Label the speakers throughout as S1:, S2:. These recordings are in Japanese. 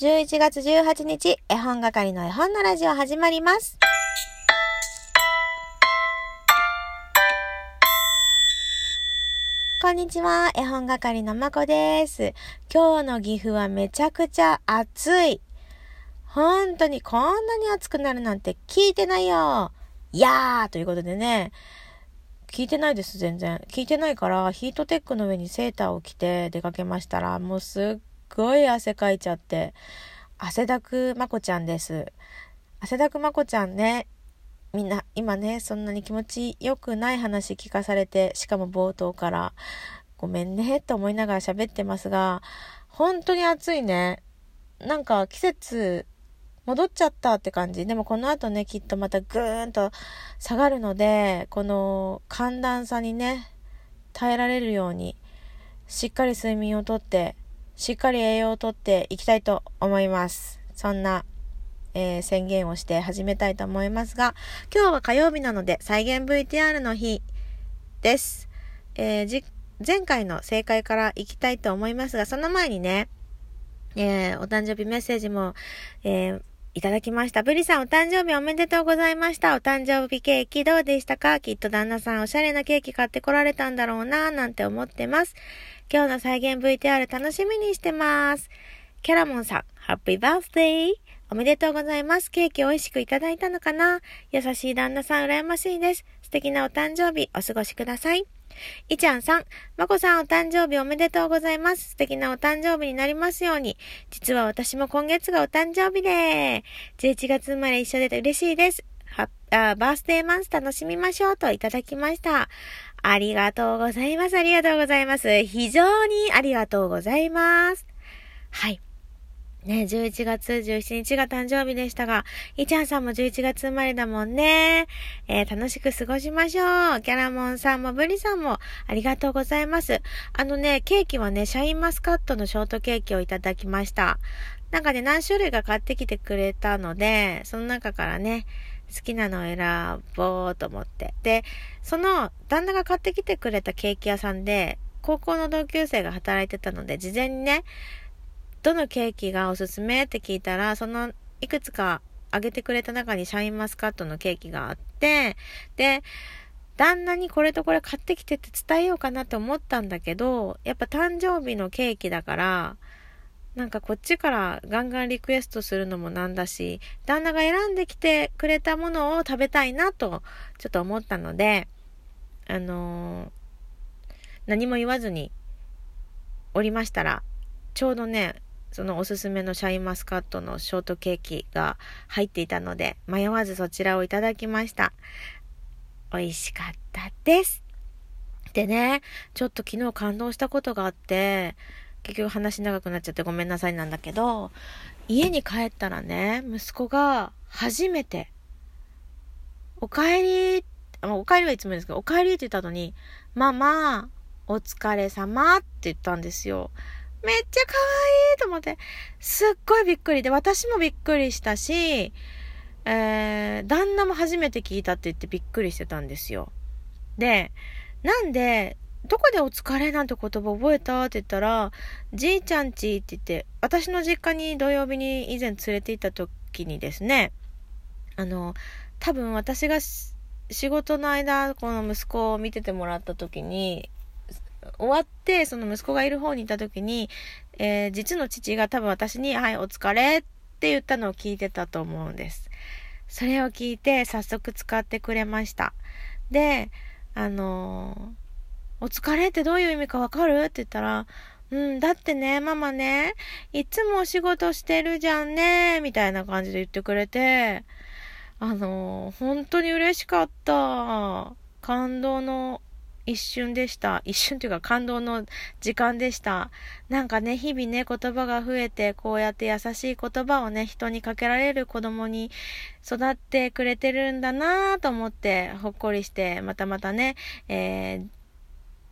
S1: 11月18日、絵本係の絵本のラジオ始まります。こんにちは、絵本係のまこです。今日の岐阜はめちゃくちゃ暑い。本当にこんなに暑くなるなんて聞いてないよ。いやーということでね、聞いてないです、全然。聞いてないから、ヒートテックの上にセーターを着て出かけましたら、もうすっごい汗かいちゃって、汗だくまこちゃんです。汗だくまこちゃんね、みんな今ね、そんなに気持ちよくない話聞かされて、しかも冒頭から、ごめんね、と思いながら喋ってますが、本当に暑いね。なんか季節、戻っちゃったって感じ。でもこの後ね、きっとまたぐーんと下がるので、この寒暖差にね、耐えられるように、しっかり睡眠をとって、しっかり栄養をとっていきたいと思います。そんな、えー宣言をして始めたいと思いますが、今日は火曜日なので再現 VTR の日です。えー前回の正解からいきたいと思いますが、その前にね、えーお誕生日メッセージも、えーいただきました。ブリさんお誕生日おめでとうございました。お誕生日ケーキどうでしたか？きっと旦那さんおしゃれなケーキ買ってこられたんだろうなぁなんて思ってます。今日の再現 VTR 楽しみにしてます。キャラモンさん、ハッピーバースデーおめでとうございます。ケーキ美味しくいただいたのかな？優しい旦那さん羨ましいです。素敵なお誕生日お過ごしください。いちゃんさん、まこさんお誕生日おめでとうございます。素敵なお誕生日になりますように。実は私も今月がお誕生日で、11月生まれ一緒で嬉しいです。はあバースデーマンス楽しみましょうといただきました。ありがとうございます。ありがとうございます。非常にありがとうございます。はい。ね、11月17日が誕生日でしたが、いちゃんさんも11月生まれだもんね。えー楽しく過ごしましょう。キャラモンさんもブリさんもありがとうございます。あのね、ケーキはね、シャインマスカットのショートケーキをいただきました。なんかね、何種類か買ってきてくれたので、その中からね、好きなのを選ぼうと思って。で、その旦那が買ってきてくれたケーキ屋さんで、高校の同級生が働いてたので、事前にね、どのケーキがおすすめって聞いたら、そのいくつかあげてくれた中にシャインマスカットのケーキがあって、で、旦那にこれとこれ買ってきてって伝えようかなって思ったんだけど、やっぱ誕生日のケーキだから、なんかこっちからガンガンリクエストするのもなんだし、旦那が選んできてくれたものを食べたいなと、ちょっと思ったので、あのー何も言わずにおりましたら、ちょうどね、そのおすすめのシャインマスカットのショートケーキが入っていたので、迷わずそちらをいただきました。美味しかったです。でね、ちょっと昨日感動したことがあって、結局話長くなっちゃってごめんなさいなんだけど、家に帰ったらね、息子が初めて、おかえり、おかえりはいつもですけど、おかえりって言った後に、ママ、お疲れ様って言ったんですよ。めっちゃ可愛いと思って、すっごいびっくりで、私もびっくりしたし、えー、旦那も初めて聞いたって言ってびっくりしてたんですよ。で、なんで、どこでお疲れなんて言葉覚えたって言ったら、じいちゃんちって言って、私の実家に土曜日に以前連れて行った時にですね、あの、多分私が仕事の間、この息子を見ててもらった時に、終わって、その息子がいる方にいた時に、えー実の父が多分私に、はい、お疲れって言ったのを聞いてたと思うんです。それを聞いて、早速使ってくれました。で、あのーお疲れってどういう意味かわかる？って言ったら、うん、だってね、ママね、いつもお仕事してるじゃんね、みたいな感じで言ってくれて、あのー本当に嬉しかった。感動の一瞬でした。一瞬というか感動の時間でした。なんかね、日々ね、言葉が増えて、こうやって優しい言葉をね、人にかけられる子供に育ってくれてるんだなぁと思って、ほっこりして、またまたね、えー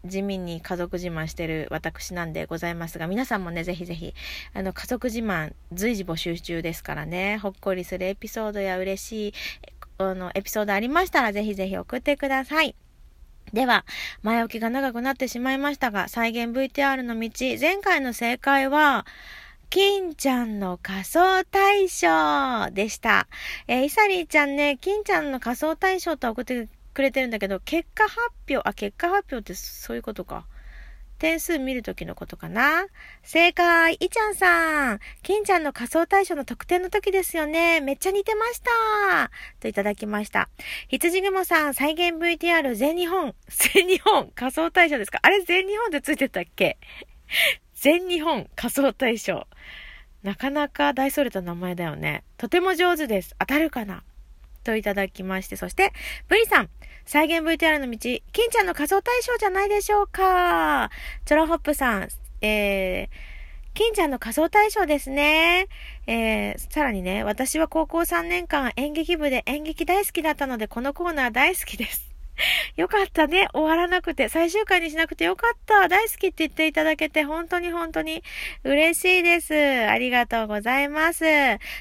S1: 地味に家族自慢してる私なんでございますが、皆さんもね、ぜひぜひ、あの、家族自慢随時募集中ですからね、ほっこりするエピソードや嬉しい、あの、エピソードありましたら、ぜひぜひ送ってください。では、前置きが長くなってしまいましたが、再現 VTR の道、前回の正解は、金ちゃんの仮装大賞でした。えー、イサリーちゃんね、金ちゃんの仮装大賞と送ってくれてるんだけど、結果発表、あ、結果発表ってそういうことか。点数見るときのことかな？正解いちゃんさん金ちゃんの仮想対象の特典の時ですよねめっちゃ似てましたといただきました。羊雲さん、再現 VTR 全日本、全日本仮想対象ですか？あれ全日本ってついてたっけ？全日本仮想対象。なかなか大それた名前だよね。とても上手です。当たるかな？といただきまして、そして、ブリさん、再現 VTR の道、金ちゃんの仮想対象じゃないでしょうか。チョロホップさん、えー、金ちゃんの仮想対象ですね。えー、さらにね、私は高校3年間演劇部で演劇大好きだったので、このコーナー大好きです。よかったね。終わらなくて。最終回にしなくてよかった。大好きって言っていただけて、本当に本当に嬉しいです。ありがとうございます。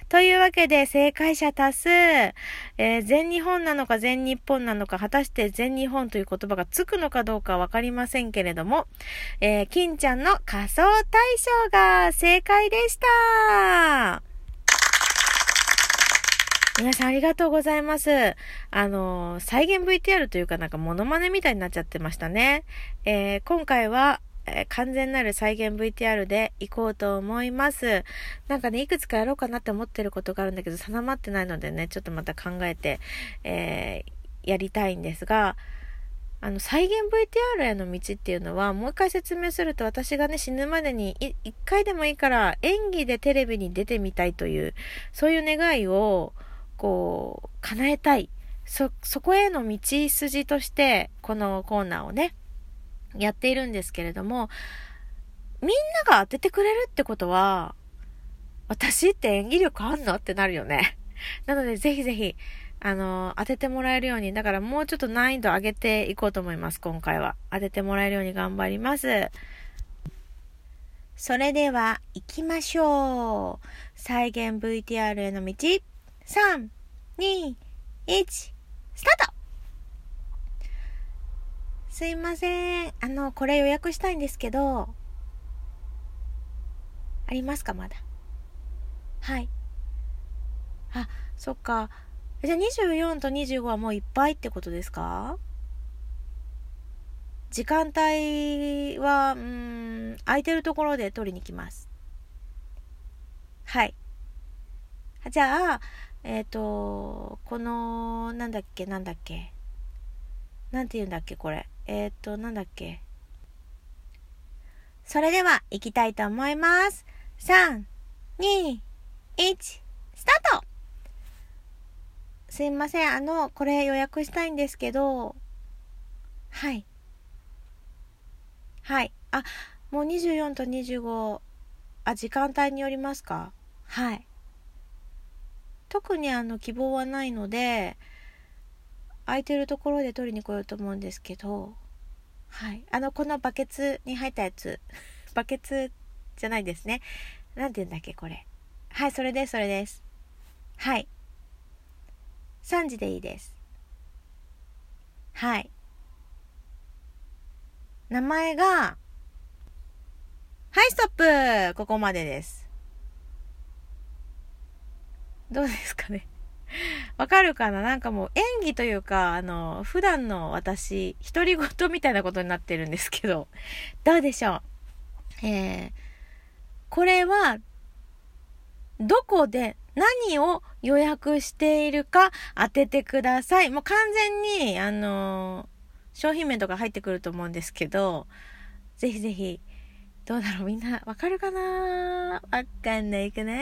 S1: というわけで、正解者多数。えー、全日本なのか全日本なのか、果たして全日本という言葉がつくのかどうかわかりませんけれども、えー、金ちゃんの仮想大賞が正解でした。皆さんありがとうございます。あの、再現 VTR というかなんかモノマネみたいになっちゃってましたね。えー、今回は、えー、完全なる再現 VTR で行こうと思います。なんかね、いくつかやろうかなって思ってることがあるんだけど、定まってないのでね、ちょっとまた考えて、えー、やりたいんですが、あの、再現 VTR への道っていうのは、もう一回説明すると、私がね、死ぬまでに、一回でもいいから、演技でテレビに出てみたいという、そういう願いを、こう、叶えたい。そ、そこへの道筋として、このコーナーをね、やっているんですけれども、みんなが当ててくれるってことは、私って演技力あんのってなるよね。なので、ぜひぜひ、あの、当ててもらえるように、だからもうちょっと難易度上げていこうと思います、今回は。当ててもらえるように頑張ります。それでは、行きましょう。再現 VTR への道。3、2、1、スタートすいません。あの、これ予約したいんですけど、ありますかまだ？はい。あ、そっか。じゃあ24と25はもういっぱいってことですか？時間帯は、うん、空いてるところで取りに来ます。はい。じゃあ、えっ、ー、と、この、なんだっけ、なんだっけ。なんて言うんだっけ、これ。えっ、ー、と、なんだっけ。それでは、行きたいと思います。3、2、1、スタートすいません。あの、これ予約したいんですけど、はい。はい。あ、もう24と25、あ、時間帯によりますか？はい。特にあの希望はないので空いてるところで取りに来ようと思うんですけどはい。あのこのバケツに入ったやつ バケツじゃないですね。何て言うんだっけこれ。はいそれですそれです。はい。3時でいいです。はい。名前がはいストップ。ここまでです。どうですかね。わかるかな？なんかもう演技というか、あの、普段の私、独り言みたいなことになってるんですけど、どうでしょう？えー、これは、どこで何を予約しているか当ててください。もう完全に、あの商品名とか入ってくると思うんですけど、ぜひぜひ、どうだろうみんな、わかるかな？わかんないかな？わ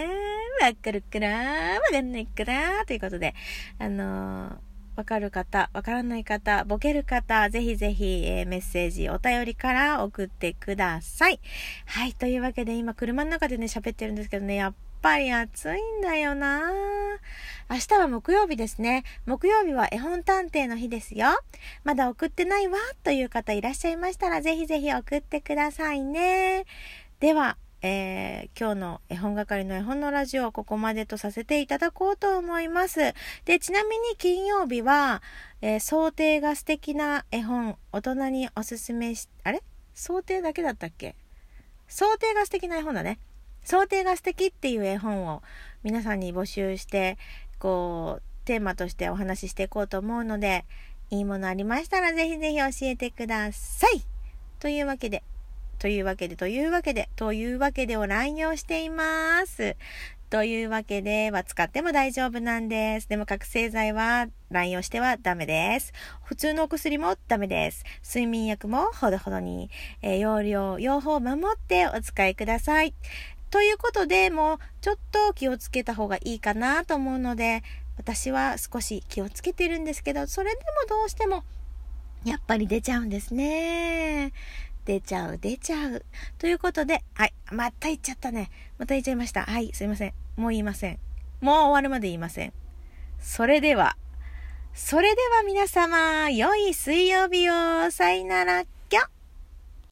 S1: かるかな？わかんないかな？ということで、あのー、わかる方、わからない方、ボケる方、ぜひぜひ、えー、メッセージ、お便りから送ってください。はい、というわけで今車の中でね、喋ってるんですけどね、やっぱり暑いんだよな明日は木曜日ですね。木曜日は絵本探偵の日ですよ。まだ送ってないわという方いらっしゃいましたら、ぜひぜひ送ってくださいね。では、えー、今日の絵本係の絵本のラジオはここまでとさせていただこうと思います。で、ちなみに金曜日は、えー、想定が素敵な絵本、大人におすすめし、あれ？想定だけだったっけ？想定が素敵な絵本だね。想定が素敵っていう絵本を皆さんに募集して、こう、テーマとしてお話ししていこうと思うので、いいものありましたらぜひぜひ教えてくださいというわけで、というわけで、というわけで、というわけでを乱用しています。というわけでは使っても大丈夫なんです。でも覚醒剤は乱用してはダメです。普通のお薬もダメです。睡眠薬もほどほどに、えー、容量、用法を守ってお使いください。ということで、もうちょっと気をつけた方がいいかなと思うので、私は少し気をつけてるんですけど、それでもどうしても、やっぱり出ちゃうんですね。出ちゃう、出ちゃう。ということで、はい、また言っちゃったね。また言っちゃいました。はい、すいません。もう言いません。もう終わるまで言いません。それでは、それでは皆様、良い水曜日を。さよなら。